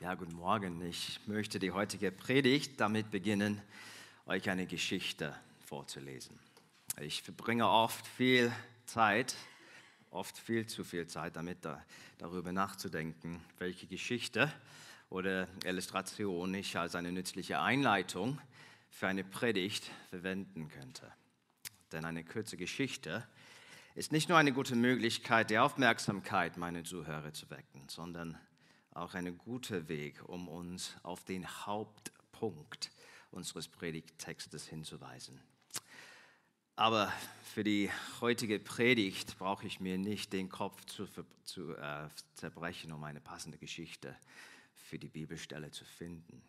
Ja, guten Morgen. Ich möchte die heutige Predigt damit beginnen, euch eine Geschichte vorzulesen. Ich verbringe oft viel Zeit, oft viel zu viel Zeit damit, da, darüber nachzudenken, welche Geschichte oder Illustration ich als eine nützliche Einleitung für eine Predigt verwenden könnte. Denn eine kurze Geschichte ist nicht nur eine gute Möglichkeit, die Aufmerksamkeit meiner Zuhörer zu wecken, sondern auch ein guter Weg, um uns auf den Hauptpunkt unseres Predigttextes hinzuweisen. Aber für die heutige Predigt brauche ich mir nicht den Kopf zu, zu äh, zerbrechen, um eine passende Geschichte für die Bibelstelle zu finden,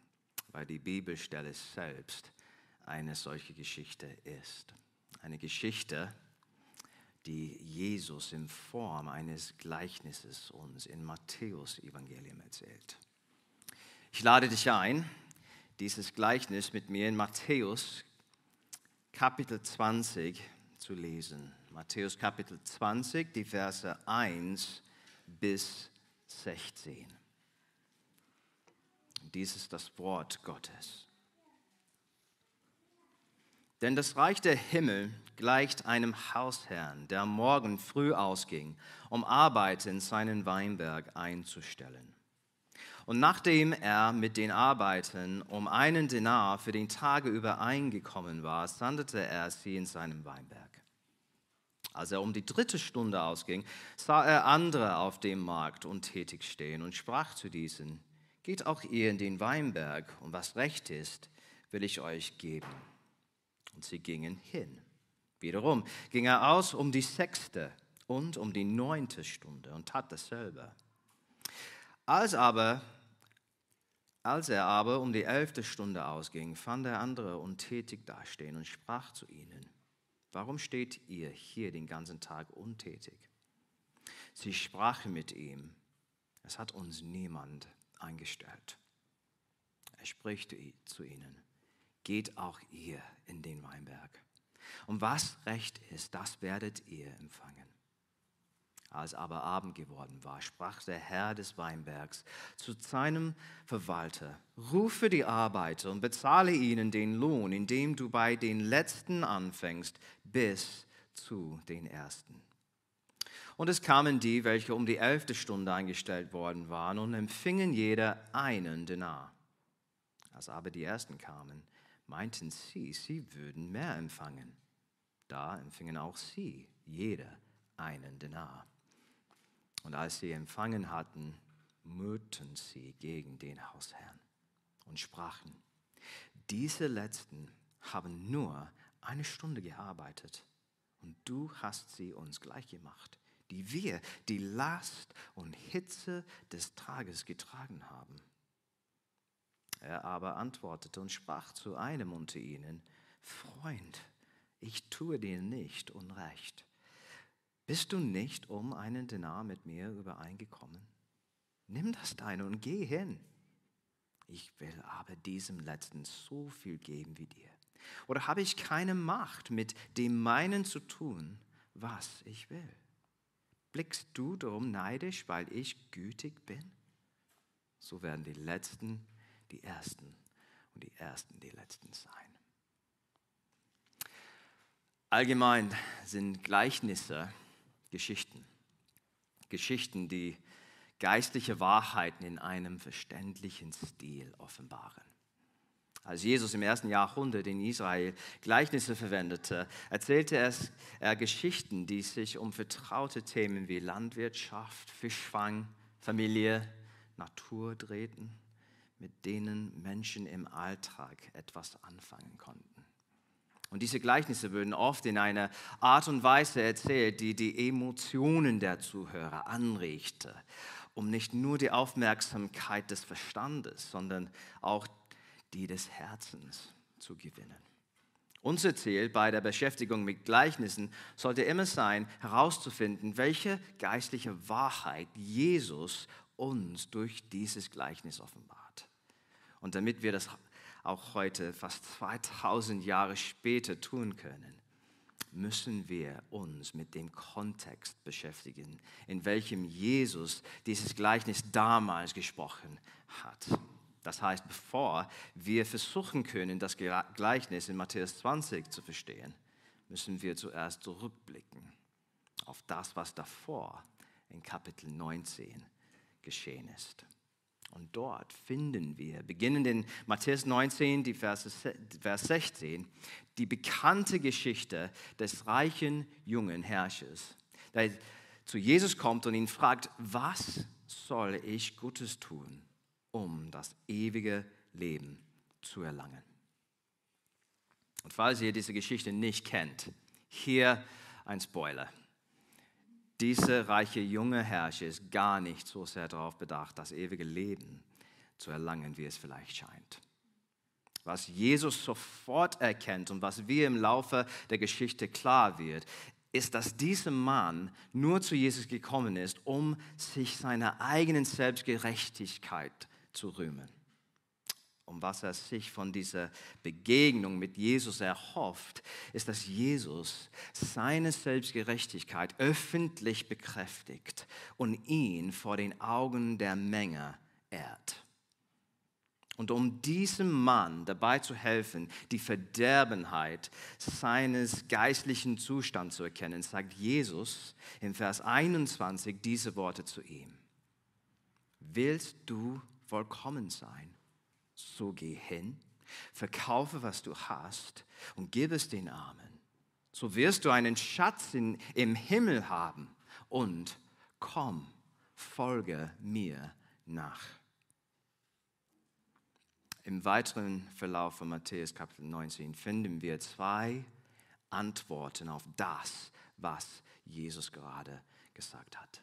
weil die Bibelstelle selbst eine solche Geschichte ist. Eine Geschichte, die Jesus in Form eines Gleichnisses uns in Matthäus Evangelium erzählt. Ich lade dich ein, dieses Gleichnis mit mir in Matthäus Kapitel 20 zu lesen. Matthäus Kapitel 20, die Verse 1 bis 16. Dies ist das Wort Gottes. Denn das Reich der Himmel gleicht einem Hausherrn, der morgen früh ausging, um Arbeit in seinen Weinberg einzustellen. Und nachdem er mit den Arbeitern um einen Denar für den Tage übereingekommen war, sandete er sie in seinem Weinberg. Als er um die dritte Stunde ausging, sah er andere auf dem Markt untätig stehen und sprach zu diesen, Geht auch ihr in den Weinberg, und was recht ist, will ich euch geben. Und sie gingen hin. Wiederum ging er aus um die sechste und um die neunte Stunde und tat dasselbe. Als, aber, als er aber um die elfte Stunde ausging, fand er andere untätig dastehen und sprach zu ihnen, warum steht ihr hier den ganzen Tag untätig? Sie sprachen mit ihm, es hat uns niemand eingestellt. Er spricht zu ihnen, geht auch ihr in den Weinberg. Und was recht ist, das werdet ihr empfangen. Als aber Abend geworden war, sprach der Herr des Weinbergs zu seinem Verwalter, rufe die Arbeiter und bezahle ihnen den Lohn, indem du bei den Letzten anfängst, bis zu den Ersten. Und es kamen die, welche um die elfte Stunde eingestellt worden waren, und empfingen jeder einen Denar. Als aber die Ersten kamen, meinten sie, sie würden mehr empfangen. Da empfingen auch sie, jeder, einen Denar. Und als sie empfangen hatten, murrten sie gegen den Hausherrn und sprachen, diese Letzten haben nur eine Stunde gearbeitet und du hast sie uns gleich gemacht, die wir die Last und Hitze des Tages getragen haben. Er aber antwortete und sprach zu einem unter ihnen, Freund, ich tue dir nicht Unrecht. Bist du nicht um einen Denar mit mir übereingekommen? Nimm das deine und geh hin. Ich will aber diesem Letzten so viel geben wie dir. Oder habe ich keine Macht, mit dem meinen zu tun, was ich will? Blickst du darum neidisch, weil ich gütig bin? So werden die Letzten die Ersten und die Ersten die Letzten sein. Allgemein sind Gleichnisse Geschichten. Geschichten, die geistliche Wahrheiten in einem verständlichen Stil offenbaren. Als Jesus im ersten Jahrhundert in Israel Gleichnisse verwendete, erzählte er Geschichten, die sich um vertraute Themen wie Landwirtschaft, Fischfang, Familie, Natur drehten mit denen Menschen im Alltag etwas anfangen konnten. Und diese Gleichnisse würden oft in einer Art und Weise erzählt, die die Emotionen der Zuhörer anregte, um nicht nur die Aufmerksamkeit des Verstandes, sondern auch die des Herzens zu gewinnen. Unser Ziel bei der Beschäftigung mit Gleichnissen sollte immer sein, herauszufinden, welche geistliche Wahrheit Jesus uns durch dieses Gleichnis offenbart. Und damit wir das auch heute, fast 2000 Jahre später, tun können, müssen wir uns mit dem Kontext beschäftigen, in welchem Jesus dieses Gleichnis damals gesprochen hat. Das heißt, bevor wir versuchen können, das Gleichnis in Matthäus 20 zu verstehen, müssen wir zuerst zurückblicken auf das, was davor in Kapitel 19 geschehen ist. Und dort finden wir, beginnend in Matthäus 19, die Verse, Vers 16, die bekannte Geschichte des reichen jungen Herrschers, der zu Jesus kommt und ihn fragt, was soll ich Gutes tun, um das ewige Leben zu erlangen? Und falls ihr diese Geschichte nicht kennt, hier ein Spoiler. Dieser reiche junge Herrscher ist gar nicht so sehr darauf bedacht, das ewige Leben zu erlangen, wie es vielleicht scheint. Was Jesus sofort erkennt und was wir im Laufe der Geschichte klar wird, ist, dass dieser Mann nur zu Jesus gekommen ist, um sich seiner eigenen Selbstgerechtigkeit zu rühmen um was er sich von dieser Begegnung mit Jesus erhofft, ist, dass Jesus seine Selbstgerechtigkeit öffentlich bekräftigt und ihn vor den Augen der Menge ehrt. Und um diesem Mann dabei zu helfen, die Verderbenheit seines geistlichen Zustands zu erkennen, sagt Jesus im Vers 21 diese Worte zu ihm. Willst du vollkommen sein? So geh hin, verkaufe, was du hast und gib es den Armen. So wirst du einen Schatz in, im Himmel haben und komm, folge mir nach. Im weiteren Verlauf von Matthäus Kapitel 19 finden wir zwei Antworten auf das, was Jesus gerade gesagt hat.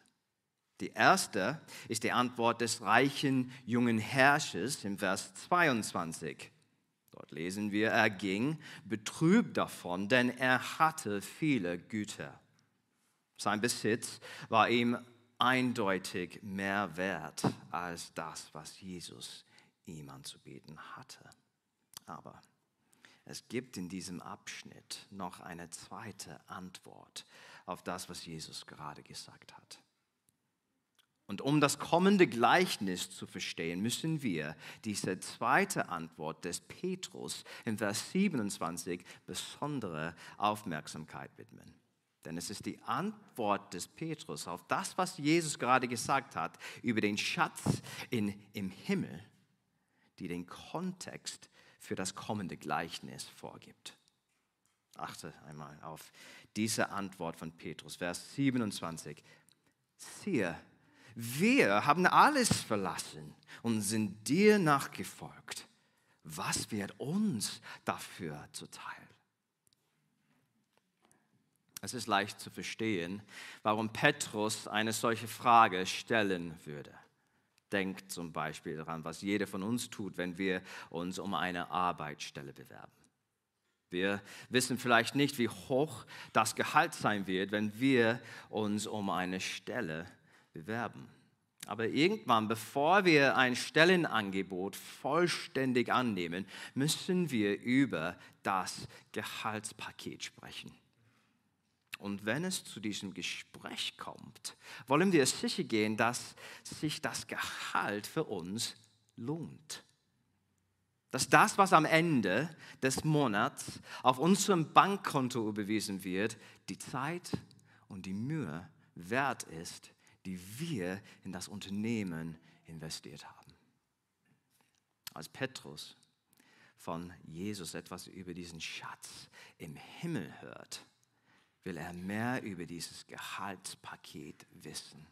Die erste ist die Antwort des reichen jungen Herrschers im Vers 22. Dort lesen wir, er ging betrübt davon, denn er hatte viele Güter. Sein Besitz war ihm eindeutig mehr wert als das, was Jesus ihm anzubieten hatte. Aber es gibt in diesem Abschnitt noch eine zweite Antwort auf das, was Jesus gerade gesagt hat. Und um das kommende Gleichnis zu verstehen, müssen wir diese zweite Antwort des Petrus in Vers 27 besondere Aufmerksamkeit widmen. Denn es ist die Antwort des Petrus auf das, was Jesus gerade gesagt hat über den Schatz in, im Himmel, die den Kontext für das kommende Gleichnis vorgibt. Achte einmal auf diese Antwort von Petrus, Vers 27. Siehe, wir haben alles verlassen und sind dir nachgefolgt. Was wird uns dafür zuteil? Es ist leicht zu verstehen, warum Petrus eine solche Frage stellen würde. Denkt zum Beispiel daran, was jeder von uns tut, wenn wir uns um eine Arbeitsstelle bewerben. Wir wissen vielleicht nicht, wie hoch das Gehalt sein wird, wenn wir uns um eine Stelle bewerben bewerben. Aber irgendwann, bevor wir ein Stellenangebot vollständig annehmen, müssen wir über das Gehaltspaket sprechen. Und wenn es zu diesem Gespräch kommt, wollen wir sicher gehen, dass sich das Gehalt für uns lohnt. Dass das, was am Ende des Monats auf unserem Bankkonto überwiesen wird, die Zeit und die Mühe wert ist, die wir in das Unternehmen investiert haben. Als Petrus von Jesus etwas über diesen Schatz im Himmel hört, will er mehr über dieses Gehaltspaket wissen.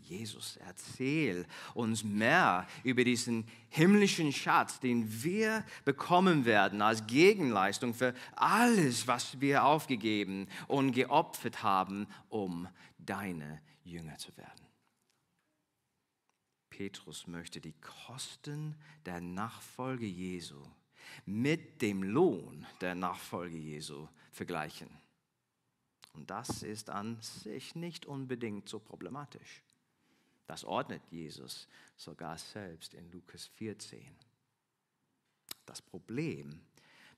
Jesus, erzähl uns mehr über diesen himmlischen Schatz, den wir bekommen werden als Gegenleistung für alles, was wir aufgegeben und geopfert haben, um deine Jünger zu werden. Petrus möchte die Kosten der Nachfolge Jesu mit dem Lohn der Nachfolge Jesu vergleichen. Und das ist an sich nicht unbedingt so problematisch. Das ordnet Jesus sogar selbst in Lukas 14. Das Problem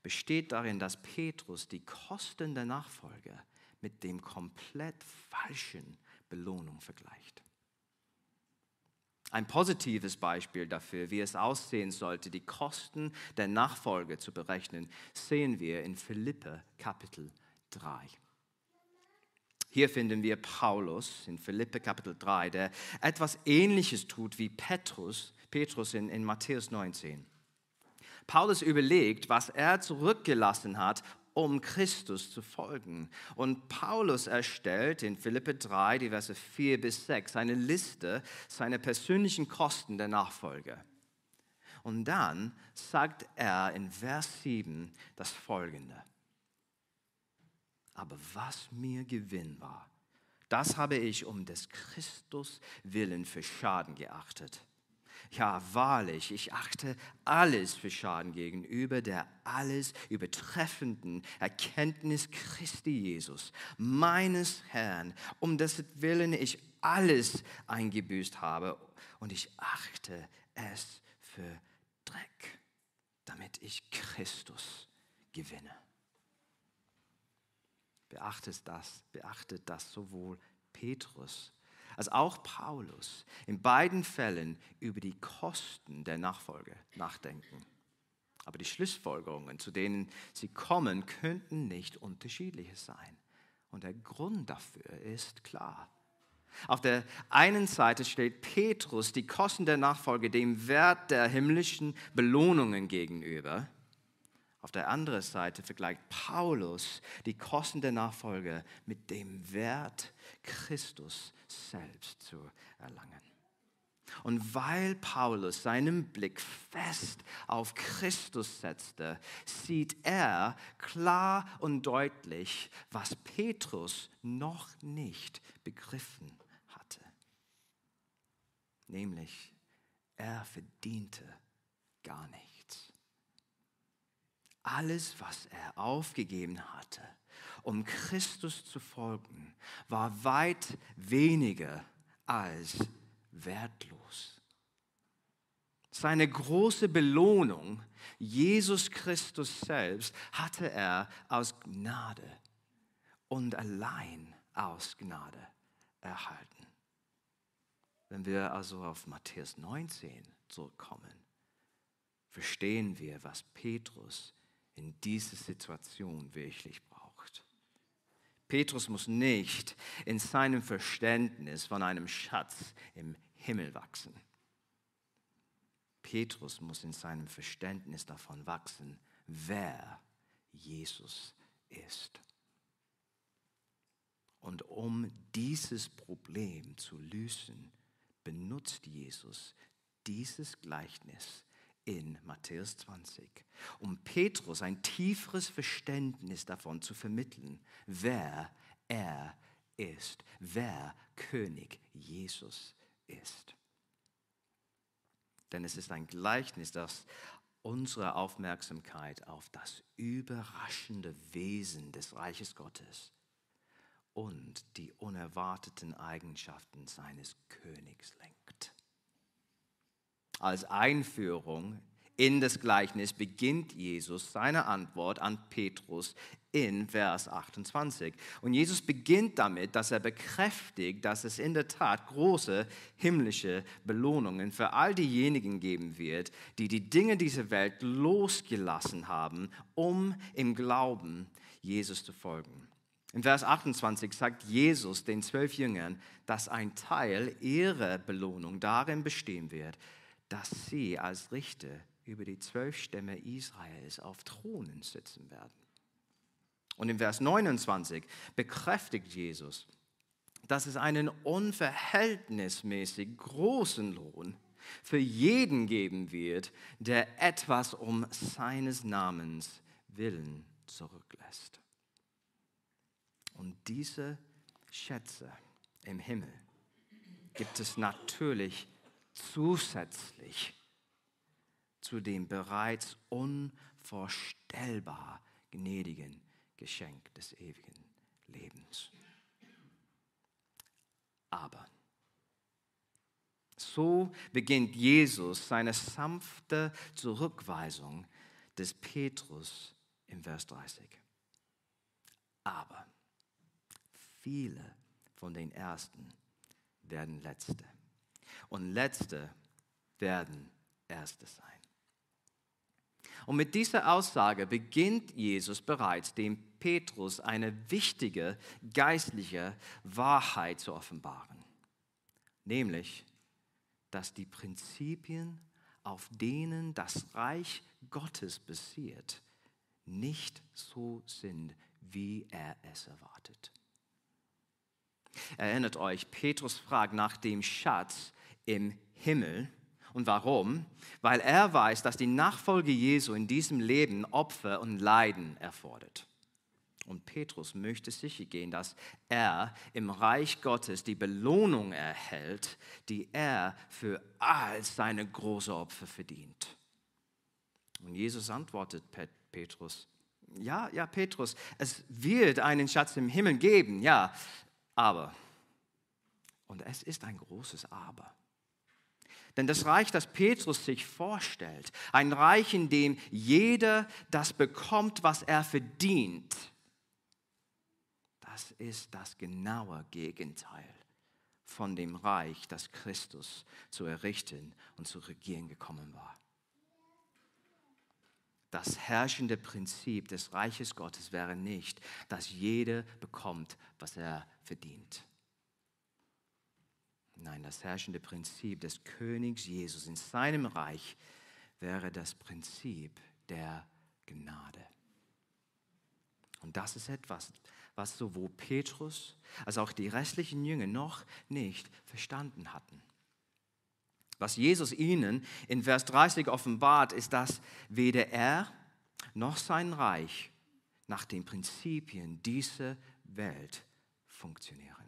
besteht darin, dass Petrus die Kosten der Nachfolge mit dem komplett falschen Belohnung vergleicht. Ein positives Beispiel dafür, wie es aussehen sollte, die Kosten der Nachfolge zu berechnen, sehen wir in Philippe Kapitel 3. Hier finden wir Paulus in Philippe Kapitel 3, der etwas Ähnliches tut wie Petrus, Petrus in, in Matthäus 19. Paulus überlegt, was er zurückgelassen hat, um Christus zu folgen. Und Paulus erstellt in Philippe 3, die Verse 4 bis 6, eine Liste seiner persönlichen Kosten der Nachfolge. Und dann sagt er in Vers 7 das folgende. Aber was mir Gewinn war, das habe ich um des Christus willen für Schaden geachtet. Ja, wahrlich, ich achte alles für Schaden gegenüber der alles übertreffenden Erkenntnis Christi Jesus, meines Herrn, um dessen Willen ich alles eingebüßt habe und ich achte es für Dreck, damit ich Christus gewinne. Beachtet das, beachtet das sowohl Petrus als auch Paulus in beiden Fällen über die Kosten der Nachfolge nachdenken. Aber die Schlussfolgerungen, zu denen sie kommen, könnten nicht unterschiedliche sein. Und der Grund dafür ist klar. Auf der einen Seite steht Petrus die Kosten der Nachfolge dem Wert der himmlischen Belohnungen gegenüber. Auf der anderen Seite vergleicht Paulus die Kosten der Nachfolge mit dem Wert, Christus selbst zu erlangen. Und weil Paulus seinen Blick fest auf Christus setzte, sieht er klar und deutlich, was Petrus noch nicht begriffen hatte. Nämlich, er verdiente gar nicht alles, was er aufgegeben hatte, um Christus zu folgen, war weit weniger als wertlos. Seine große Belohnung, Jesus Christus selbst, hatte er aus Gnade und allein aus Gnade erhalten. Wenn wir also auf Matthäus 19 zurückkommen, verstehen wir, was Petrus in diese Situation wirklich braucht. Petrus muss nicht in seinem Verständnis von einem Schatz im Himmel wachsen. Petrus muss in seinem Verständnis davon wachsen, wer Jesus ist. Und um dieses Problem zu lösen, benutzt Jesus dieses Gleichnis in Matthäus 20, um Petrus ein tieferes Verständnis davon zu vermitteln, wer er ist, wer König Jesus ist. Denn es ist ein Gleichnis, das unsere Aufmerksamkeit auf das überraschende Wesen des Reiches Gottes und die unerwarteten Eigenschaften seines Königs lenkt als Einführung in das Gleichnis beginnt Jesus seine Antwort an Petrus in Vers 28. Und Jesus beginnt damit, dass er bekräftigt, dass es in der Tat große himmlische Belohnungen für all diejenigen geben wird, die die Dinge dieser Welt losgelassen haben, um im Glauben Jesus zu folgen. In Vers 28 sagt Jesus den zwölf Jüngern, dass ein Teil ihrer Belohnung darin bestehen wird, dass sie als Richter über die zwölf Stämme Israels auf Thronen sitzen werden. Und im Vers 29 bekräftigt Jesus, dass es einen unverhältnismäßig großen Lohn für jeden geben wird, der etwas um seines Namens willen zurücklässt. Und diese Schätze im Himmel gibt es natürlich zusätzlich zu dem bereits unvorstellbar gnädigen Geschenk des ewigen Lebens. Aber so beginnt Jesus seine sanfte Zurückweisung des Petrus im Vers 30. Aber viele von den Ersten werden Letzte und Letzte werden Erste sein. Und mit dieser Aussage beginnt Jesus bereits dem Petrus eine wichtige geistliche Wahrheit zu offenbaren, nämlich, dass die Prinzipien, auf denen das Reich Gottes basiert, nicht so sind, wie er es erwartet. Erinnert euch, Petrus fragt nach dem Schatz im Himmel. Und warum? Weil er weiß, dass die Nachfolge Jesu in diesem Leben Opfer und Leiden erfordert. Und Petrus möchte sicher gehen, dass er im Reich Gottes die Belohnung erhält, die er für all seine großen Opfer verdient. Und Jesus antwortet Petrus, ja, ja, Petrus, es wird einen Schatz im Himmel geben, ja, aber, und es ist ein großes Aber. Denn das Reich, das Petrus sich vorstellt, ein Reich, in dem jeder das bekommt, was er verdient, das ist das genaue Gegenteil von dem Reich, das Christus zu errichten und zu regieren gekommen war. Das herrschende Prinzip des Reiches Gottes wäre nicht, dass jeder bekommt, was er verdient. Nein, das herrschende Prinzip des Königs Jesus in seinem Reich wäre das Prinzip der Gnade. Und das ist etwas, was sowohl Petrus als auch die restlichen Jünger noch nicht verstanden hatten. Was Jesus ihnen in Vers 30 offenbart, ist, dass weder er noch sein Reich nach den Prinzipien dieser Welt funktionieren.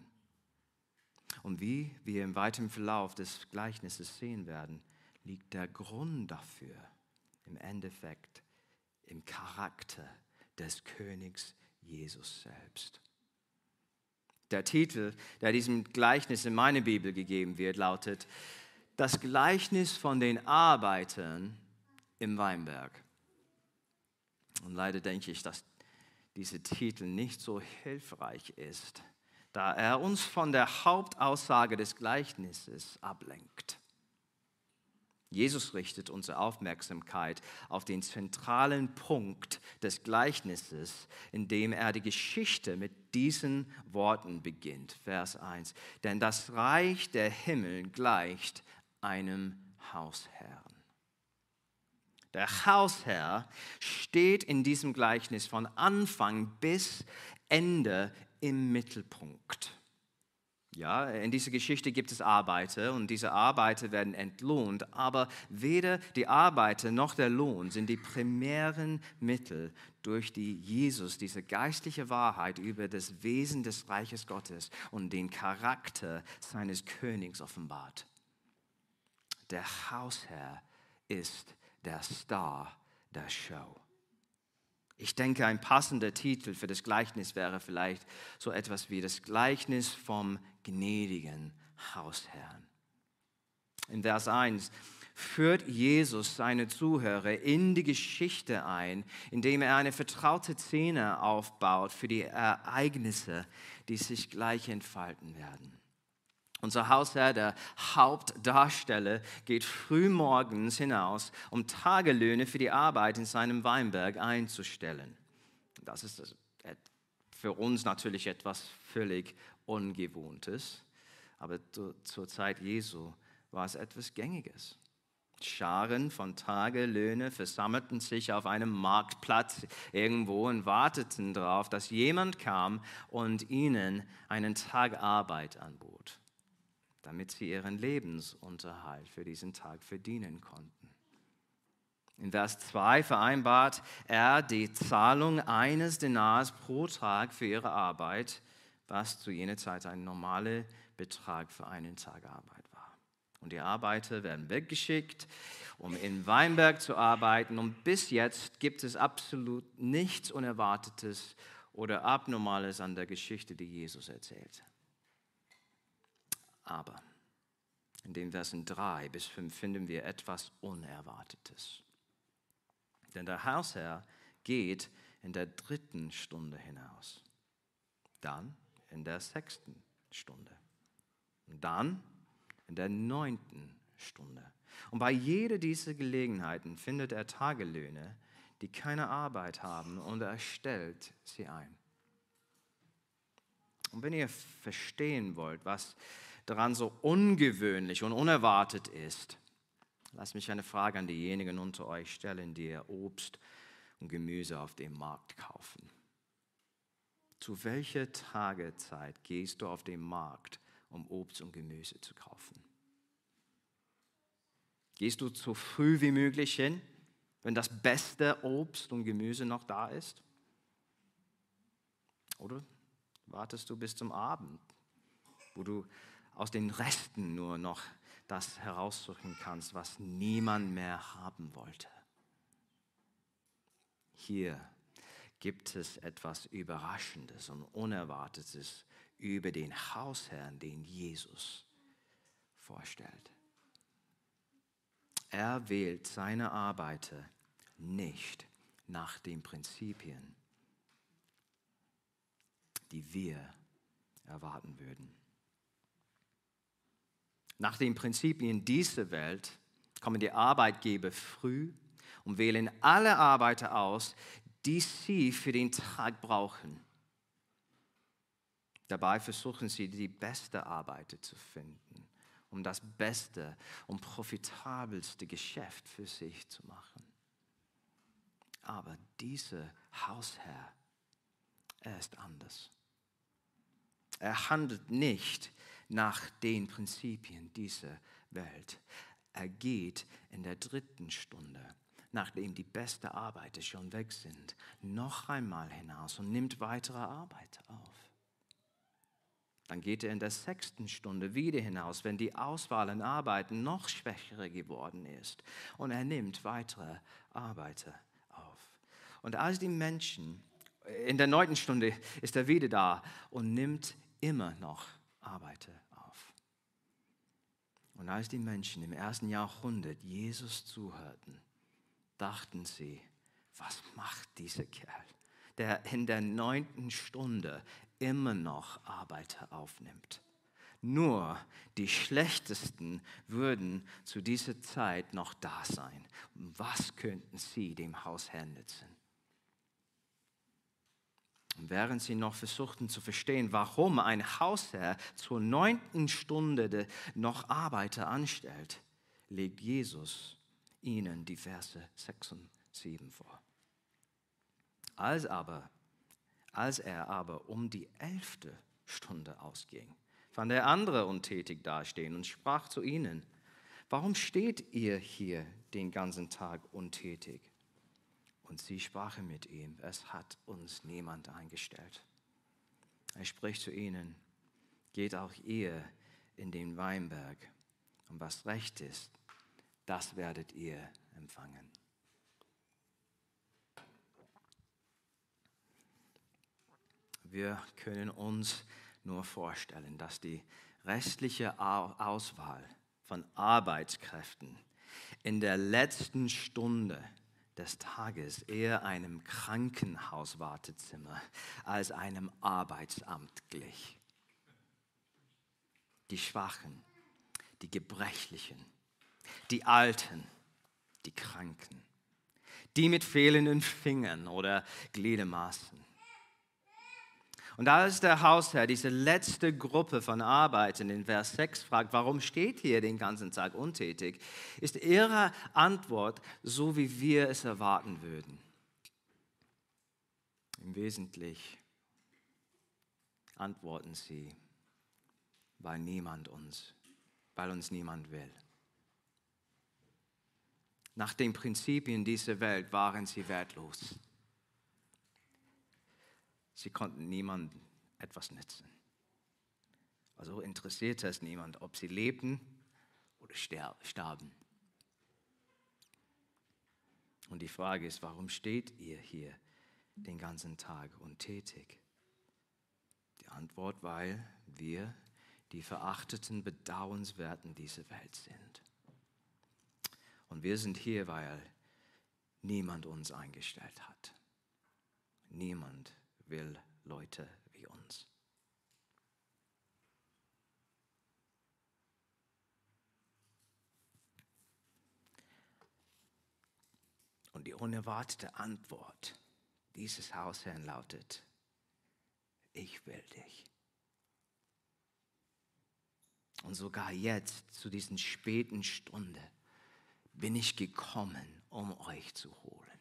Und wie wir im weiteren Verlauf des Gleichnisses sehen werden, liegt der Grund dafür im Endeffekt im Charakter des Königs Jesus selbst. Der Titel, der diesem Gleichnis in meine Bibel gegeben wird, lautet Das Gleichnis von den Arbeitern im Weinberg. Und leider denke ich, dass dieser Titel nicht so hilfreich ist, da er uns von der Hauptaussage des Gleichnisses ablenkt. Jesus richtet unsere Aufmerksamkeit auf den zentralen Punkt des Gleichnisses, indem er die Geschichte mit diesen Worten beginnt. Vers 1. Denn das Reich der Himmel gleicht einem Hausherrn. Der Hausherr steht in diesem Gleichnis von Anfang bis Ende im Mittelpunkt. Ja, in dieser Geschichte gibt es Arbeiter und diese Arbeiter werden entlohnt, aber weder die Arbeiter noch der Lohn sind die primären Mittel, durch die Jesus diese geistliche Wahrheit über das Wesen des Reiches Gottes und den Charakter seines Königs offenbart. Der Hausherr ist der Star der Show. Ich denke, ein passender Titel für das Gleichnis wäre vielleicht so etwas wie das Gleichnis vom gnädigen Hausherrn. In Vers 1 führt Jesus seine Zuhörer in die Geschichte ein, indem er eine vertraute Szene aufbaut für die Ereignisse, die sich gleich entfalten werden. Unser Hausherr, der Hauptdarsteller, geht frühmorgens hinaus, um Tagelöhne für die Arbeit in seinem Weinberg einzustellen. Das ist für uns natürlich etwas völlig Ungewohntes, aber zur Zeit Jesu war es etwas Gängiges. Scharen von Tagelöhne versammelten sich auf einem Marktplatz irgendwo und warteten darauf, dass jemand kam und ihnen einen Tag Arbeit anbot damit sie ihren Lebensunterhalt für diesen Tag verdienen konnten. In Vers 2 vereinbart er die Zahlung eines Denars pro Tag für ihre Arbeit, was zu jener Zeit ein normaler Betrag für einen Tag Arbeit war. Und die Arbeiter werden weggeschickt, um in Weinberg zu arbeiten. Und bis jetzt gibt es absolut nichts Unerwartetes oder Abnormales an der Geschichte, die Jesus erzählt. Aber in den Versen 3 bis 5 finden wir etwas Unerwartetes. Denn der Hausherr geht in der dritten Stunde hinaus, dann in der sechsten Stunde und dann in der neunten Stunde. Und bei jeder dieser Gelegenheiten findet er Tagelöhne, die keine Arbeit haben, und er stellt sie ein. Und wenn ihr verstehen wollt, was daran so ungewöhnlich und unerwartet ist, lasst mich eine Frage an diejenigen unter euch stellen, die ihr Obst und Gemüse auf dem Markt kaufen. Zu welcher Tagezeit gehst du auf den Markt, um Obst und Gemüse zu kaufen? Gehst du so früh wie möglich hin, wenn das beste Obst und Gemüse noch da ist? Oder wartest du bis zum Abend, wo du aus den Resten nur noch das heraussuchen kannst, was niemand mehr haben wollte? Hier gibt es etwas Überraschendes und Unerwartetes über den Hausherrn, den Jesus vorstellt. Er wählt seine Arbeiter nicht nach den Prinzipien, die wir erwarten würden. Nach den Prinzipien dieser Welt kommen die Arbeitgeber früh und wählen alle Arbeiter aus, die sie für den Tag brauchen. Dabei versuchen sie, die beste Arbeiter zu finden, um das beste und profitabelste Geschäft für sich zu machen. Aber dieser Hausherr, er ist anders. Er handelt nicht nach den Prinzipien dieser Welt. Er geht in der dritten Stunde, nachdem die beste Arbeiter schon weg sind, noch einmal hinaus und nimmt weitere Arbeit auf. Dann geht er in der sechsten Stunde wieder hinaus, wenn die Auswahl an Arbeiten noch schwächer geworden ist. Und er nimmt weitere Arbeiter auf. Und als die Menschen, in der neunten Stunde ist er wieder da und nimmt immer noch Arbeiter auf. Und als die Menschen im ersten Jahrhundert Jesus zuhörten, dachten sie, was macht dieser Kerl, der in der neunten Stunde immer noch Arbeiter aufnimmt? Nur die Schlechtesten würden zu dieser Zeit noch da sein. Was könnten sie dem Hausherrn nützen? Während sie noch versuchten zu verstehen, warum ein Hausherr zur neunten Stunde noch Arbeiter anstellt, legt Jesus ihnen die Verse 6 und 7 vor. Als, aber, als er aber um die elfte Stunde ausging, fand er andere untätig dastehen und sprach zu ihnen, warum steht ihr hier den ganzen Tag untätig? Und sie sprachen mit ihm, es hat uns niemand eingestellt. Er spricht zu ihnen, geht auch ihr in den Weinberg und was recht ist, das werdet ihr empfangen. Wir können uns nur vorstellen, dass die restliche Auswahl von Arbeitskräften in der letzten Stunde des Tages eher einem Krankenhauswartezimmer als einem Arbeitsamt glich. Die Schwachen, die Gebrechlichen, die Alten, die Kranken, die mit fehlenden Fingern oder Gliedemaßen, und als der Hausherr diese letzte Gruppe von Arbeitern in Vers 6 fragt, warum steht hier den ganzen Tag untätig, ist ihre Antwort so, wie wir es erwarten würden. Im Wesentlichen antworten sie, weil niemand uns, weil uns niemand will. Nach den Prinzipien dieser Welt waren sie wertlos. Sie konnten niemandem etwas nützen. Also interessierte es niemand, ob sie lebten oder starben. Und die Frage ist, warum steht ihr hier den ganzen Tag untätig? Die Antwort, weil wir die verachteten, bedauernswerten dieser Welt sind. Und wir sind hier, weil niemand uns eingestellt hat. Niemand will Leute wie uns. Und die unerwartete Antwort dieses Hausherrn lautet, ich will dich. Und sogar jetzt, zu diesen späten Stunde, bin ich gekommen, um euch zu holen.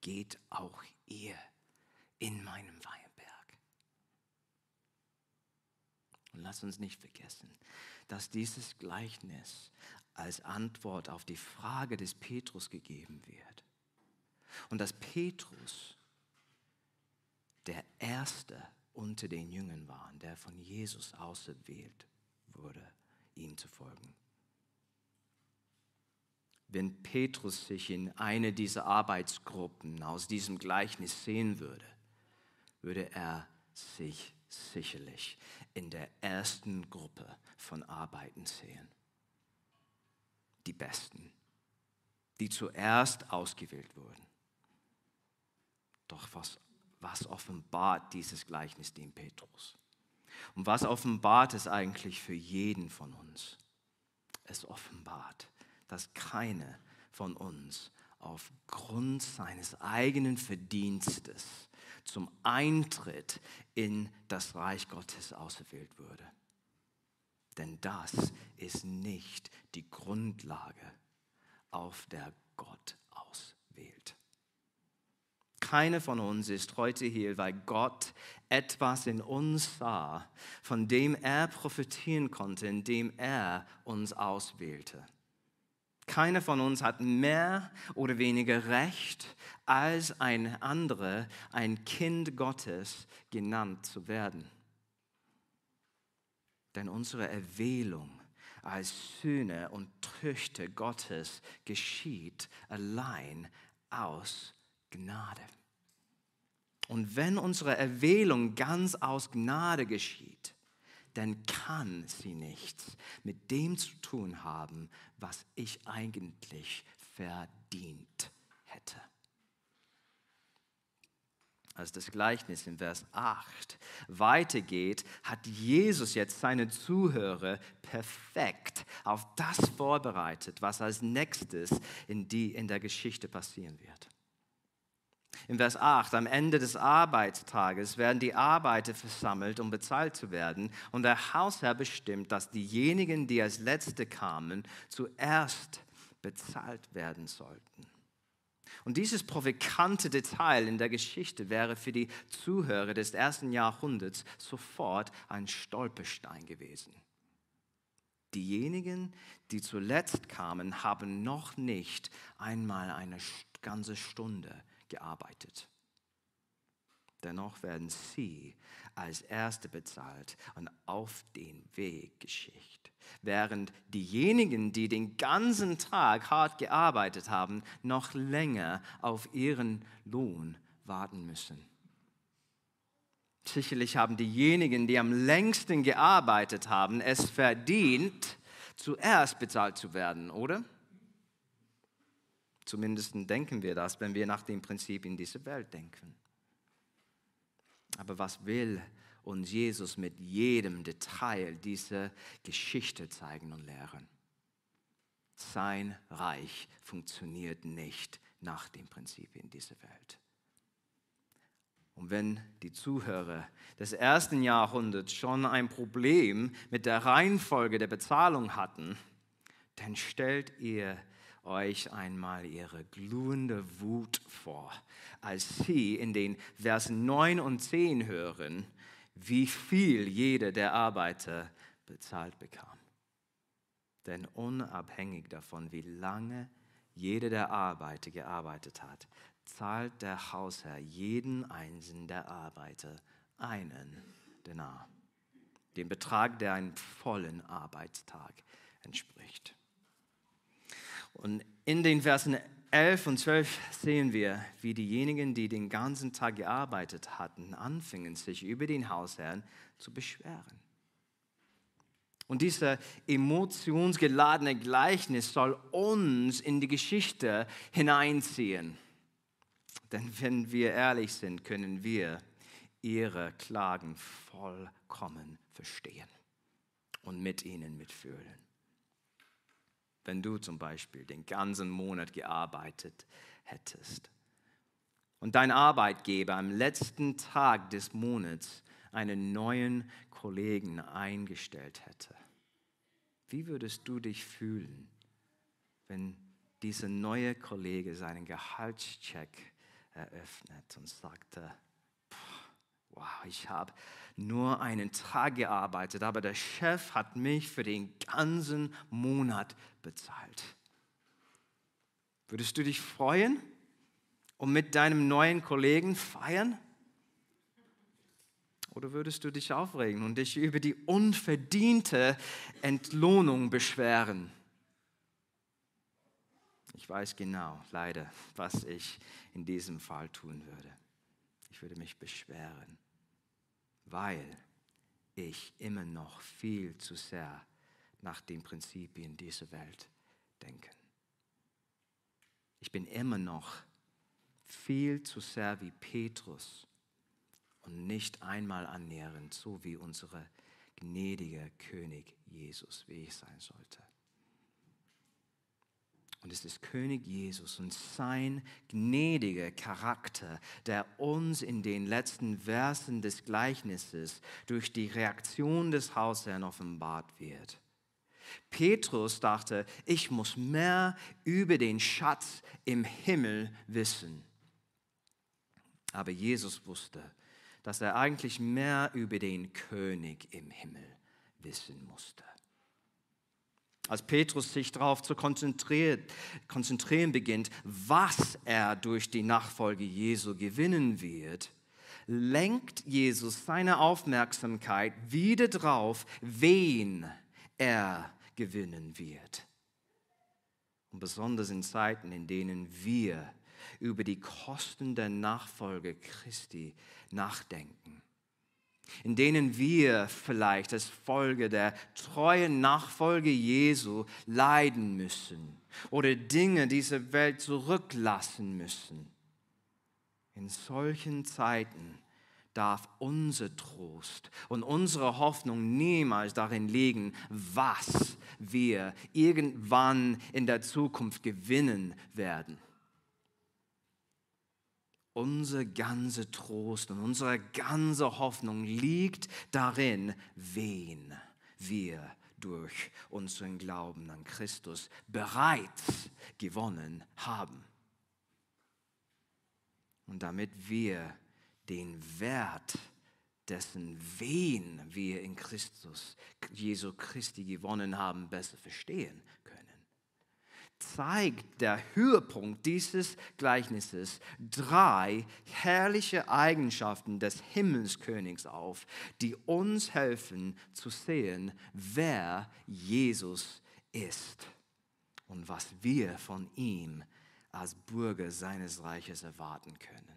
Geht auch ihr in meinem Weinberg. Und lasst uns nicht vergessen, dass dieses Gleichnis als Antwort auf die Frage des Petrus gegeben wird. Und dass Petrus der Erste unter den Jüngern war, der von Jesus auserwählt wurde, ihm zu folgen. Wenn Petrus sich in eine dieser Arbeitsgruppen aus diesem Gleichnis sehen würde, würde er sich sicherlich in der ersten Gruppe von Arbeiten sehen. Die Besten, die zuerst ausgewählt wurden. Doch was was offenbart dieses Gleichnis dem Petrus? Und was offenbart es eigentlich für jeden von uns? Es offenbart, dass keine von uns aufgrund seines eigenen Verdienstes zum Eintritt in das Reich Gottes auserwählt würde. Denn das ist nicht die Grundlage, auf der Gott auswählt. Keine von uns ist heute hier, weil Gott etwas in uns sah, von dem er profitieren konnte, indem er uns auswählte. Keiner von uns hat mehr oder weniger Recht, als ein anderer ein Kind Gottes genannt zu werden. Denn unsere Erwählung als Söhne und Töchter Gottes geschieht allein aus Gnade. Und wenn unsere Erwählung ganz aus Gnade geschieht, dann kann sie nichts mit dem zu tun haben, was ich eigentlich verdient hätte. Als das Gleichnis in Vers 8 weitergeht, hat Jesus jetzt seine Zuhörer perfekt auf das vorbereitet, was als nächstes in, die, in der Geschichte passieren wird. In Vers 8, am Ende des Arbeitstages werden die Arbeiter versammelt, um bezahlt zu werden. Und der Hausherr bestimmt, dass diejenigen, die als Letzte kamen, zuerst bezahlt werden sollten. Und dieses provokante Detail in der Geschichte wäre für die Zuhörer des ersten Jahrhunderts sofort ein Stolperstein gewesen. Diejenigen, die zuletzt kamen, haben noch nicht einmal eine ganze Stunde gearbeitet. Dennoch werden sie als Erste bezahlt und auf den Weg geschickt, während diejenigen, die den ganzen Tag hart gearbeitet haben, noch länger auf ihren Lohn warten müssen. Sicherlich haben diejenigen, die am längsten gearbeitet haben, es verdient, zuerst bezahlt zu werden, oder? Zumindest denken wir das, wenn wir nach dem Prinzip in diese Welt denken. Aber was will uns Jesus mit jedem Detail dieser Geschichte zeigen und lehren? Sein Reich funktioniert nicht nach dem Prinzip in dieser Welt. Und wenn die Zuhörer des ersten Jahrhunderts schon ein Problem mit der Reihenfolge der Bezahlung hatten, dann stellt ihr euch einmal ihre glühende Wut vor, als sie in den Versen 9 und 10 hören, wie viel jeder der Arbeiter bezahlt bekam. Denn unabhängig davon, wie lange jeder der Arbeiter gearbeitet hat, zahlt der Hausherr jeden einzelnen der Arbeiter einen Denar, den Betrag, der einem vollen Arbeitstag entspricht. Und in den Versen 11 und 12 sehen wir, wie diejenigen, die den ganzen Tag gearbeitet hatten, anfingen, sich über den Hausherrn zu beschweren. Und dieser emotionsgeladene Gleichnis soll uns in die Geschichte hineinziehen. Denn wenn wir ehrlich sind, können wir ihre Klagen vollkommen verstehen und mit ihnen mitfühlen. Wenn du zum Beispiel den ganzen Monat gearbeitet hättest und dein Arbeitgeber am letzten Tag des Monats einen neuen Kollegen eingestellt hätte. Wie würdest du dich fühlen, wenn dieser neue Kollege seinen Gehaltscheck eröffnet und sagte, wow, ich habe nur einen Tag gearbeitet, aber der Chef hat mich für den ganzen Monat bezahlt. Würdest du dich freuen und mit deinem neuen Kollegen feiern? Oder würdest du dich aufregen und dich über die unverdiente Entlohnung beschweren? Ich weiß genau, leider, was ich in diesem Fall tun würde. Ich würde mich beschweren, weil ich immer noch viel zu sehr nach den Prinzipien dieser Welt denke. Ich bin immer noch viel zu sehr wie Petrus und nicht einmal annähernd so wie unser gnädiger König Jesus, wie ich sein sollte. Und es ist König Jesus und sein gnädiger Charakter, der uns in den letzten Versen des Gleichnisses durch die Reaktion des Hausherrn offenbart wird. Petrus dachte, ich muss mehr über den Schatz im Himmel wissen. Aber Jesus wusste, dass er eigentlich mehr über den König im Himmel wissen musste. Als Petrus sich darauf zu konzentrieren, beginnt, was er durch die Nachfolge Jesu gewinnen wird, lenkt Jesus seine Aufmerksamkeit wieder drauf, wen er gewinnen wird. Und besonders in Zeiten, in denen wir über die Kosten der Nachfolge Christi nachdenken in denen wir vielleicht als Folge der treuen Nachfolge Jesu leiden müssen oder Dinge dieser Welt zurücklassen müssen. In solchen Zeiten darf unser Trost und unsere Hoffnung niemals darin liegen, was wir irgendwann in der Zukunft gewinnen werden unser ganzer Trost und unsere ganze Hoffnung liegt darin, wen wir durch unseren Glauben an Christus bereits gewonnen haben. Und damit wir den Wert dessen, wen wir in Christus, Jesu Christi gewonnen haben, besser verstehen zeigt der Höhepunkt dieses Gleichnisses drei herrliche Eigenschaften des Himmelskönigs auf, die uns helfen zu sehen, wer Jesus ist und was wir von ihm als Bürger seines Reiches erwarten können.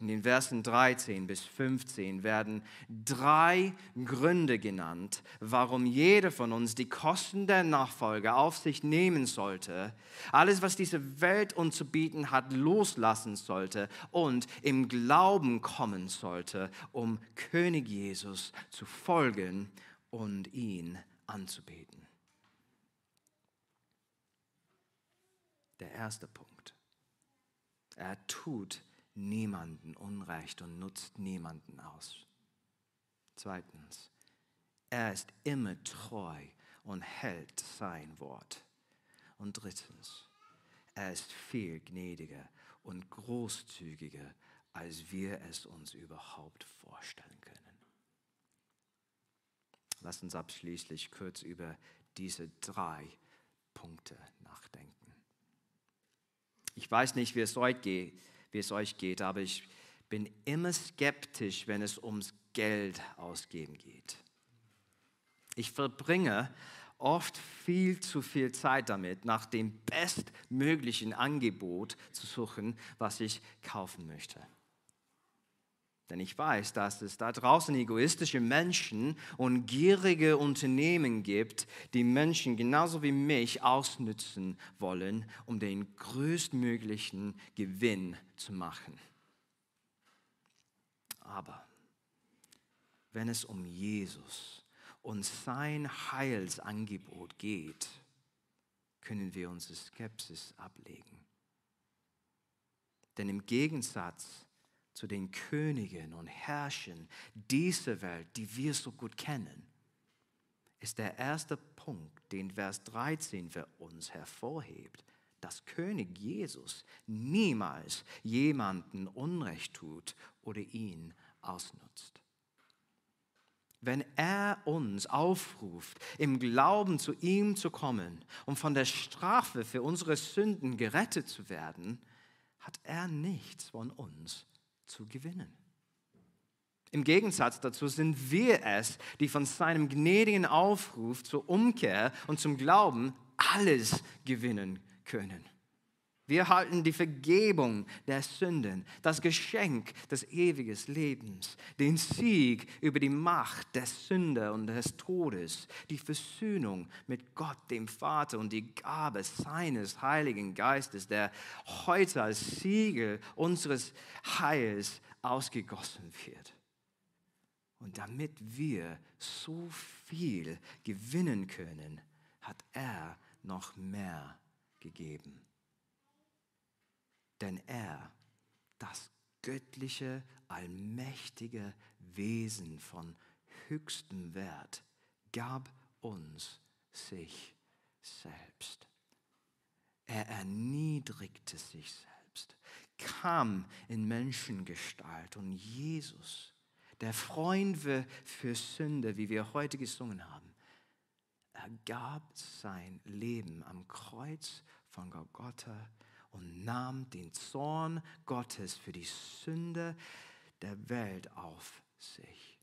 In den Versen 13 bis 15 werden drei Gründe genannt, warum jeder von uns die Kosten der Nachfolge auf sich nehmen sollte, alles, was diese Welt uns zu bieten hat, loslassen sollte und im Glauben kommen sollte, um König Jesus zu folgen und ihn anzubeten. Der erste Punkt. Er tut niemanden Unrecht und nutzt niemanden aus. Zweitens, er ist immer treu und hält sein Wort. Und drittens, er ist viel gnädiger und großzügiger, als wir es uns überhaupt vorstellen können. Lass uns abschließend kurz über diese drei Punkte nachdenken. Ich weiß nicht, wie es euch geht wie es euch geht, aber ich bin immer skeptisch, wenn es ums Geld ausgeben geht. Ich verbringe oft viel zu viel Zeit damit, nach dem bestmöglichen Angebot zu suchen, was ich kaufen möchte. Denn ich weiß, dass es da draußen egoistische Menschen und gierige Unternehmen gibt, die Menschen genauso wie mich ausnützen wollen, um den größtmöglichen Gewinn zu machen. Aber wenn es um Jesus und sein Heilsangebot geht, können wir unsere Skepsis ablegen. Denn im Gegensatz zu den Königen und Herrschern dieser Welt, die wir so gut kennen, ist der erste Punkt, den Vers 13 für uns hervorhebt, dass König Jesus niemals jemanden Unrecht tut oder ihn ausnutzt. Wenn er uns aufruft, im Glauben zu ihm zu kommen, um von der Strafe für unsere Sünden gerettet zu werden, hat er nichts von uns zu gewinnen. Im Gegensatz dazu sind wir es, die von seinem gnädigen Aufruf zur Umkehr und zum Glauben alles gewinnen können. Wir halten die Vergebung der Sünden, das Geschenk des ewigen Lebens, den Sieg über die Macht der Sünde und des Todes, die Versöhnung mit Gott, dem Vater und die Gabe seines Heiligen Geistes, der heute als Siegel unseres Heils ausgegossen wird. Und damit wir so viel gewinnen können, hat er noch mehr gegeben denn er, das göttliche, allmächtige Wesen von höchstem Wert, gab uns sich selbst. Er erniedrigte sich selbst, kam in Menschengestalt und Jesus, der Freund für Sünde, wie wir heute gesungen haben, er gab sein Leben am Kreuz von Golgotha und nahm den Zorn Gottes für die Sünde der Welt auf sich.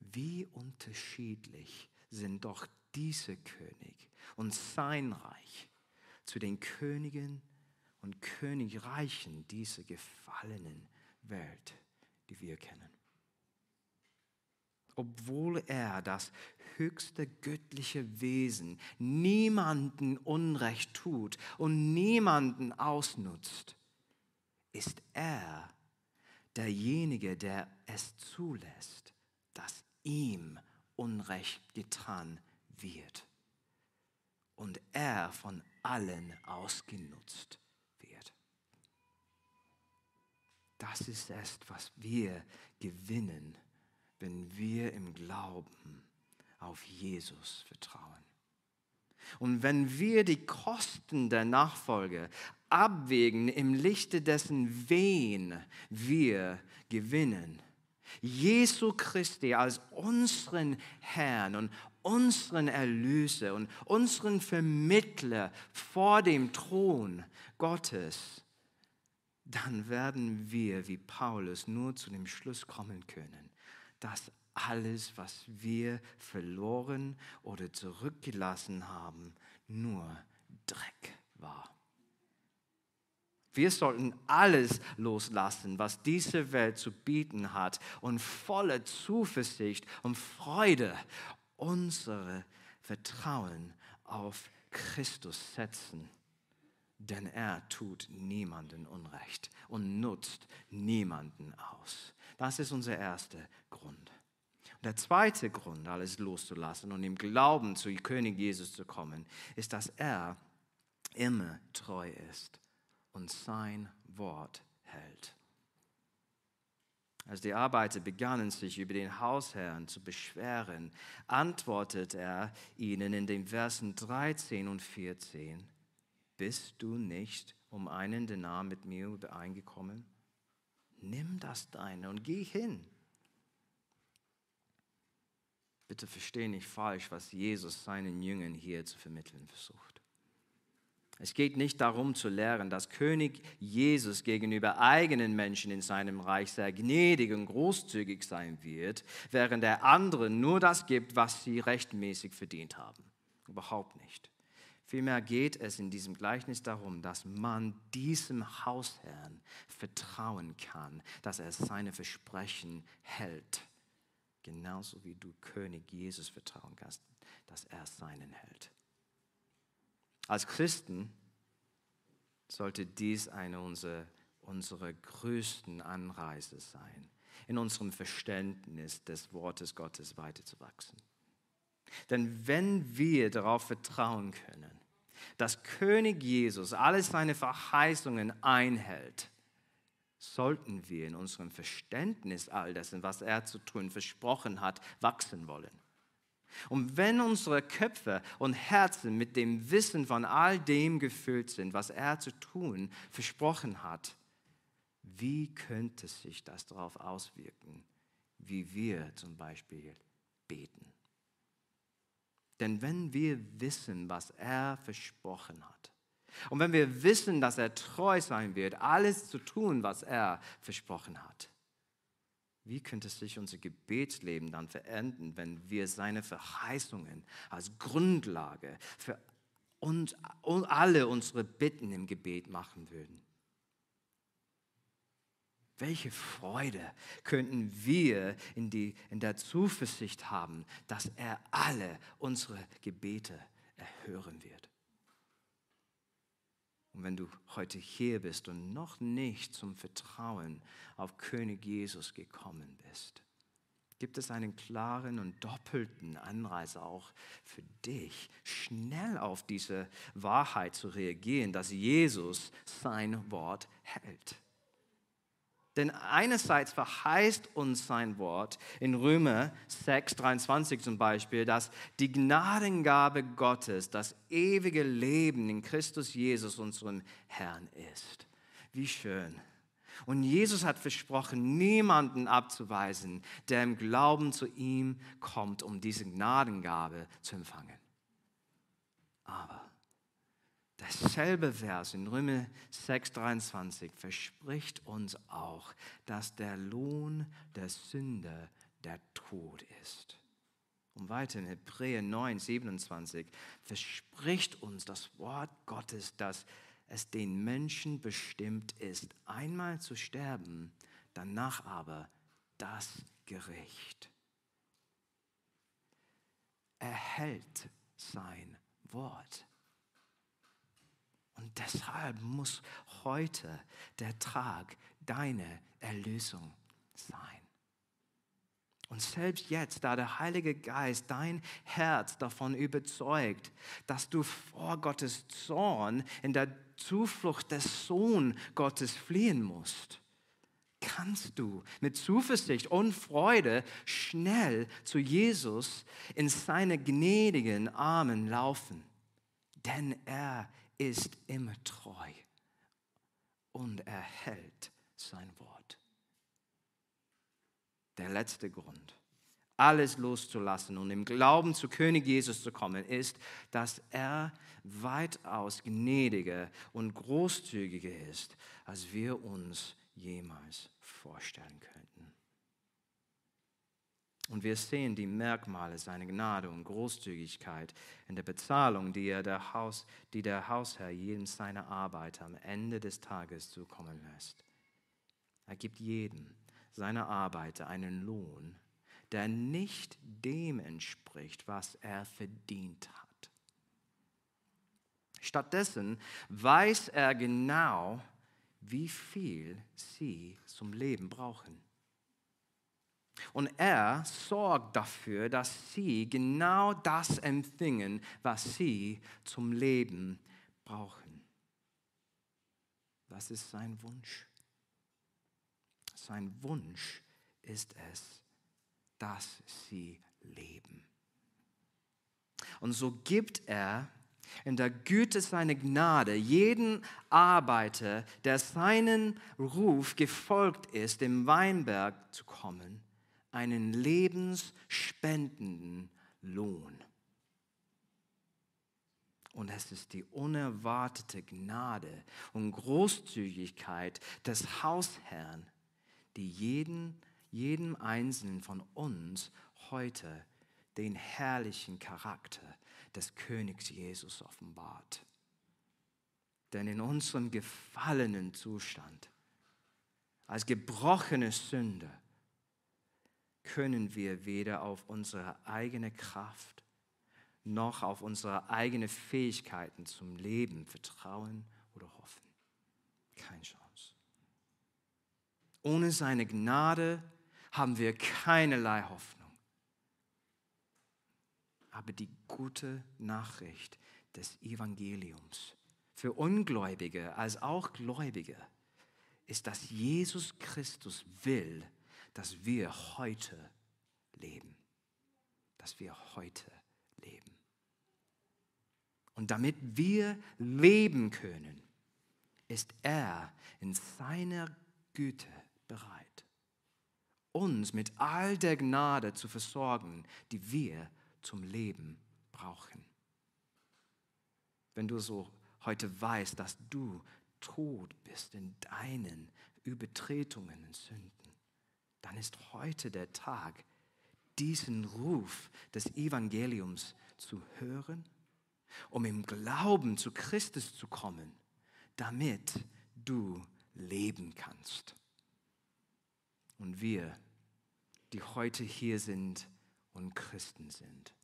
Wie unterschiedlich sind doch diese König und sein Reich zu den Königen und Königreichen dieser gefallenen Welt, die wir kennen obwohl er das höchste göttliche Wesen niemanden Unrecht tut und niemanden ausnutzt, ist er derjenige, der es zulässt, dass ihm Unrecht getan wird und er von allen ausgenutzt wird. Das ist es, was wir gewinnen wenn wir im Glauben auf Jesus vertrauen. Und wenn wir die Kosten der Nachfolge abwägen im Lichte dessen, wen wir gewinnen, Jesu Christi als unseren Herrn und unseren Erlöser und unseren Vermittler vor dem Thron Gottes, dann werden wir wie Paulus nur zu dem Schluss kommen können, dass alles, was wir verloren oder zurückgelassen haben, nur Dreck war. Wir sollten alles loslassen, was diese Welt zu bieten hat und voller Zuversicht und Freude unsere Vertrauen auf Christus setzen. Denn er tut niemanden Unrecht und nutzt niemanden aus. Das ist unser erster Grund. Und der zweite Grund, alles loszulassen und im Glauben zu König Jesus zu kommen, ist, dass er immer treu ist und sein Wort hält. Als die Arbeiter begannen, sich über den Hausherrn zu beschweren, antwortet er ihnen in den Versen 13 und 14, Bist du nicht um einen Denar mit mir übereingekommen? Nimm das deine und geh hin. Bitte verstehe nicht falsch, was Jesus seinen Jüngern hier zu vermitteln versucht. Es geht nicht darum zu lehren, dass König Jesus gegenüber eigenen Menschen in seinem Reich sehr gnädig und großzügig sein wird, während er anderen nur das gibt, was sie rechtmäßig verdient haben. Überhaupt nicht. Vielmehr geht es in diesem Gleichnis darum, dass man diesem Hausherrn vertrauen kann, dass er seine Versprechen hält. Genauso wie du König Jesus vertrauen kannst, dass er seinen hält. Als Christen sollte dies eine unserer, unserer größten Anreise sein, in unserem Verständnis des Wortes Gottes weiterzuwachsen. Denn wenn wir darauf vertrauen können, dass König Jesus alle seine Verheißungen einhält, sollten wir in unserem Verständnis all dessen, was er zu tun versprochen hat, wachsen wollen. Und wenn unsere Köpfe und Herzen mit dem Wissen von all dem gefüllt sind, was er zu tun versprochen hat, wie könnte sich das darauf auswirken, wie wir zum Beispiel beten? Denn wenn wir wissen, was er versprochen hat, und wenn wir wissen, dass er treu sein wird, alles zu tun, was er versprochen hat, wie könnte sich unser Gebetsleben dann verändern, wenn wir seine Verheißungen als Grundlage für uns, alle unsere Bitten im Gebet machen würden? Welche Freude könnten wir in, die, in der Zuversicht haben, dass er alle unsere Gebete erhören wird. Und wenn du heute hier bist und noch nicht zum Vertrauen auf König Jesus gekommen bist, gibt es einen klaren und doppelten Anreiz auch für dich, schnell auf diese Wahrheit zu reagieren, dass Jesus sein Wort hält. Denn einerseits verheißt uns sein Wort in Römer 6, 23 zum Beispiel, dass die Gnadengabe Gottes das ewige Leben in Christus Jesus, unserem Herrn, ist. Wie schön. Und Jesus hat versprochen, niemanden abzuweisen, der im Glauben zu ihm kommt, um diese Gnadengabe zu empfangen. Aber Derselbe Vers in Römer 6,23 verspricht uns auch, dass der Lohn der Sünde der Tod ist. Und weiter in Hebräer 9, 27 verspricht uns das Wort Gottes, dass es den Menschen bestimmt ist, einmal zu sterben, danach aber das Gericht. Er hält sein Wort. Und deshalb muss heute der Tag deine Erlösung sein. Und selbst jetzt, da der Heilige Geist dein Herz davon überzeugt, dass du vor Gottes Zorn in der Zuflucht des Sohn Gottes fliehen musst, kannst du mit Zuversicht und Freude schnell zu Jesus in seine gnädigen Armen laufen. Denn er ist immer treu und er hält sein Wort. Der letzte Grund, alles loszulassen und im Glauben zu König Jesus zu kommen, ist, dass er weitaus gnädiger und großzügiger ist, als wir uns jemals vorstellen könnten. Und wir sehen die Merkmale seiner Gnade und Großzügigkeit in der Bezahlung, die, er der, Haus, die der Hausherr jedem seiner Arbeiter am Ende des Tages zukommen lässt. Er gibt jedem seiner Arbeiter einen Lohn, der nicht dem entspricht, was er verdient hat. Stattdessen weiß er genau, wie viel sie zum Leben brauchen. Und er sorgt dafür, dass sie genau das empfingen, was sie zum Leben brauchen. Was ist sein Wunsch? Sein Wunsch ist es, dass sie leben. Und so gibt er in der Güte seiner Gnade jeden Arbeiter, der seinen Ruf gefolgt ist, im Weinberg zu kommen, einen lebensspendenden Lohn. Und es ist die unerwartete Gnade und Großzügigkeit des Hausherrn, die jeden, jedem Einzelnen von uns heute den herrlichen Charakter des Königs Jesus offenbart. Denn in unserem gefallenen Zustand, als gebrochene Sünde, können wir weder auf unsere eigene Kraft noch auf unsere eigenen Fähigkeiten zum Leben vertrauen oder hoffen. Keine Chance. Ohne seine Gnade haben wir keinerlei Hoffnung. Aber die gute Nachricht des Evangeliums für Ungläubige als auch Gläubige ist, dass Jesus Christus will, dass wir heute leben. Dass wir heute leben. Und damit wir leben können, ist er in seiner Güte bereit, uns mit all der Gnade zu versorgen, die wir zum Leben brauchen. Wenn du so heute weißt, dass du tot bist in deinen Übertretungen und Sünden, dann ist heute der Tag, diesen Ruf des Evangeliums zu hören, um im Glauben zu Christus zu kommen, damit du leben kannst. Und wir, die heute hier sind und Christen sind,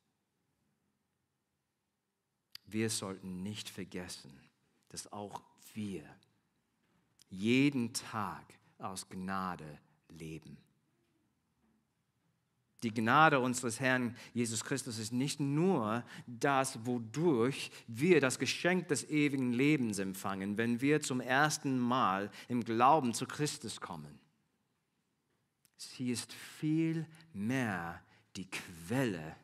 wir sollten nicht vergessen, dass auch wir jeden Tag aus Gnade leben. Die Gnade unseres Herrn Jesus Christus ist nicht nur das, wodurch wir das Geschenk des ewigen Lebens empfangen, wenn wir zum ersten Mal im Glauben zu Christus kommen. Sie ist viel mehr die Quelle,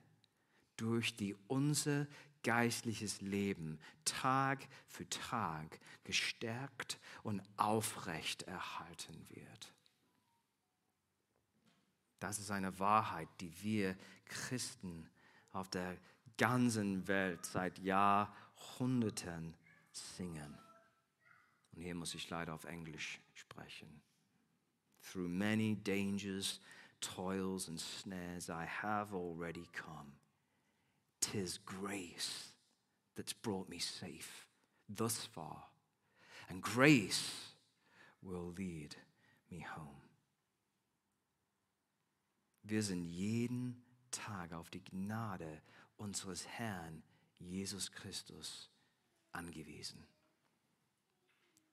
durch die unser geistliches Leben Tag für Tag gestärkt und aufrecht erhalten wird. Das ist eine Wahrheit, die wir Christen auf der ganzen Welt seit Jahrhunderten singen. Und hier muss ich leider auf Englisch sprechen. Through many dangers, toils and snares I have already come. Tis grace that's brought me safe thus far, and grace will lead me home. Wir sind jeden Tag auf die Gnade unseres Herrn Jesus Christus angewiesen.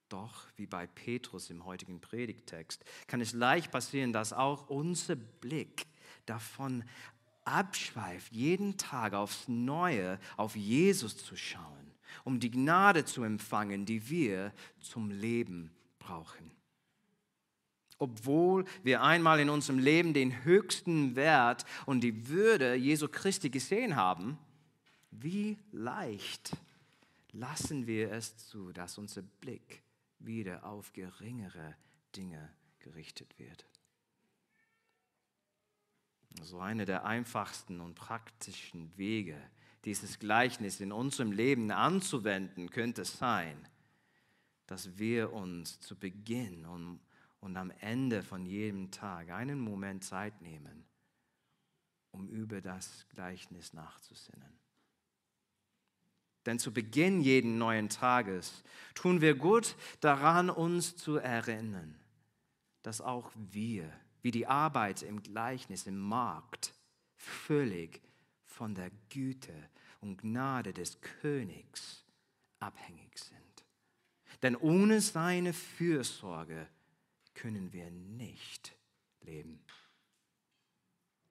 Doch, wie bei Petrus im heutigen Predigtext, kann es leicht passieren, dass auch unser Blick davon abschweift, jeden Tag aufs Neue auf Jesus zu schauen, um die Gnade zu empfangen, die wir zum Leben brauchen obwohl wir einmal in unserem Leben den höchsten Wert und die Würde Jesu Christi gesehen haben, wie leicht lassen wir es zu, dass unser Blick wieder auf geringere Dinge gerichtet wird. So einer der einfachsten und praktischen Wege, dieses Gleichnis in unserem Leben anzuwenden, könnte sein, dass wir uns zu Beginn und und am Ende von jedem Tag einen Moment Zeit nehmen, um über das Gleichnis nachzusinnen. Denn zu Beginn jeden neuen Tages tun wir gut daran, uns zu erinnern, dass auch wir, wie die Arbeit im Gleichnis im Markt, völlig von der Güte und Gnade des Königs abhängig sind. Denn ohne seine Fürsorge können wir nicht leben.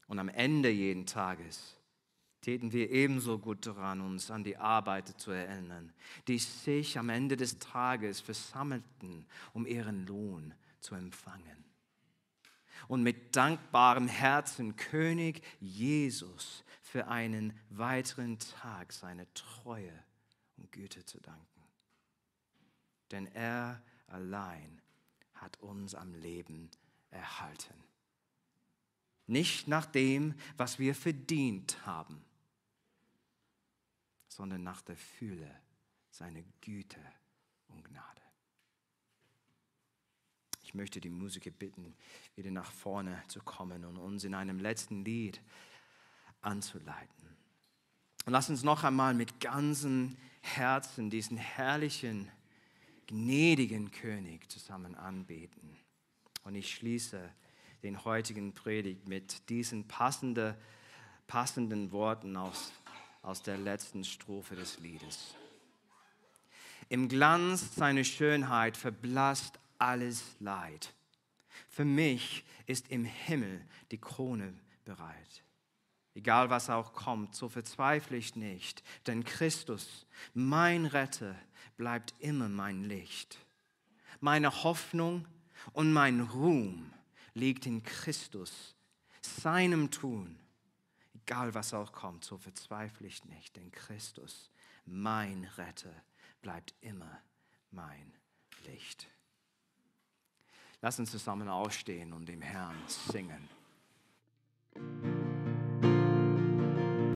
Und am Ende jeden Tages täten wir ebenso gut daran, uns an die Arbeiter zu erinnern, die sich am Ende des Tages versammelten, um ihren Lohn zu empfangen. Und mit dankbarem Herzen König Jesus für einen weiteren Tag seine Treue und Güte zu danken. Denn er allein hat uns am Leben erhalten. Nicht nach dem, was wir verdient haben, sondern nach der Fülle seiner Güte und Gnade. Ich möchte die Musiker bitten, wieder nach vorne zu kommen und uns in einem letzten Lied anzuleiten. Und lass uns noch einmal mit ganzem Herzen diesen herrlichen gnädigen König zusammen anbeten. Und ich schließe den heutigen Predigt mit diesen passende, passenden Worten aus, aus der letzten Strophe des Liedes. Im Glanz seiner Schönheit verblasst alles Leid. Für mich ist im Himmel die Krone bereit. Egal was auch kommt, so verzweifle ich nicht, denn Christus, mein Retter, bleibt immer mein Licht. Meine Hoffnung und mein Ruhm liegt in Christus, seinem Tun. Egal was auch kommt, so verzweifle ich nicht, denn Christus, mein Retter, bleibt immer mein Licht. Lass uns zusammen aufstehen und dem Herrn singen.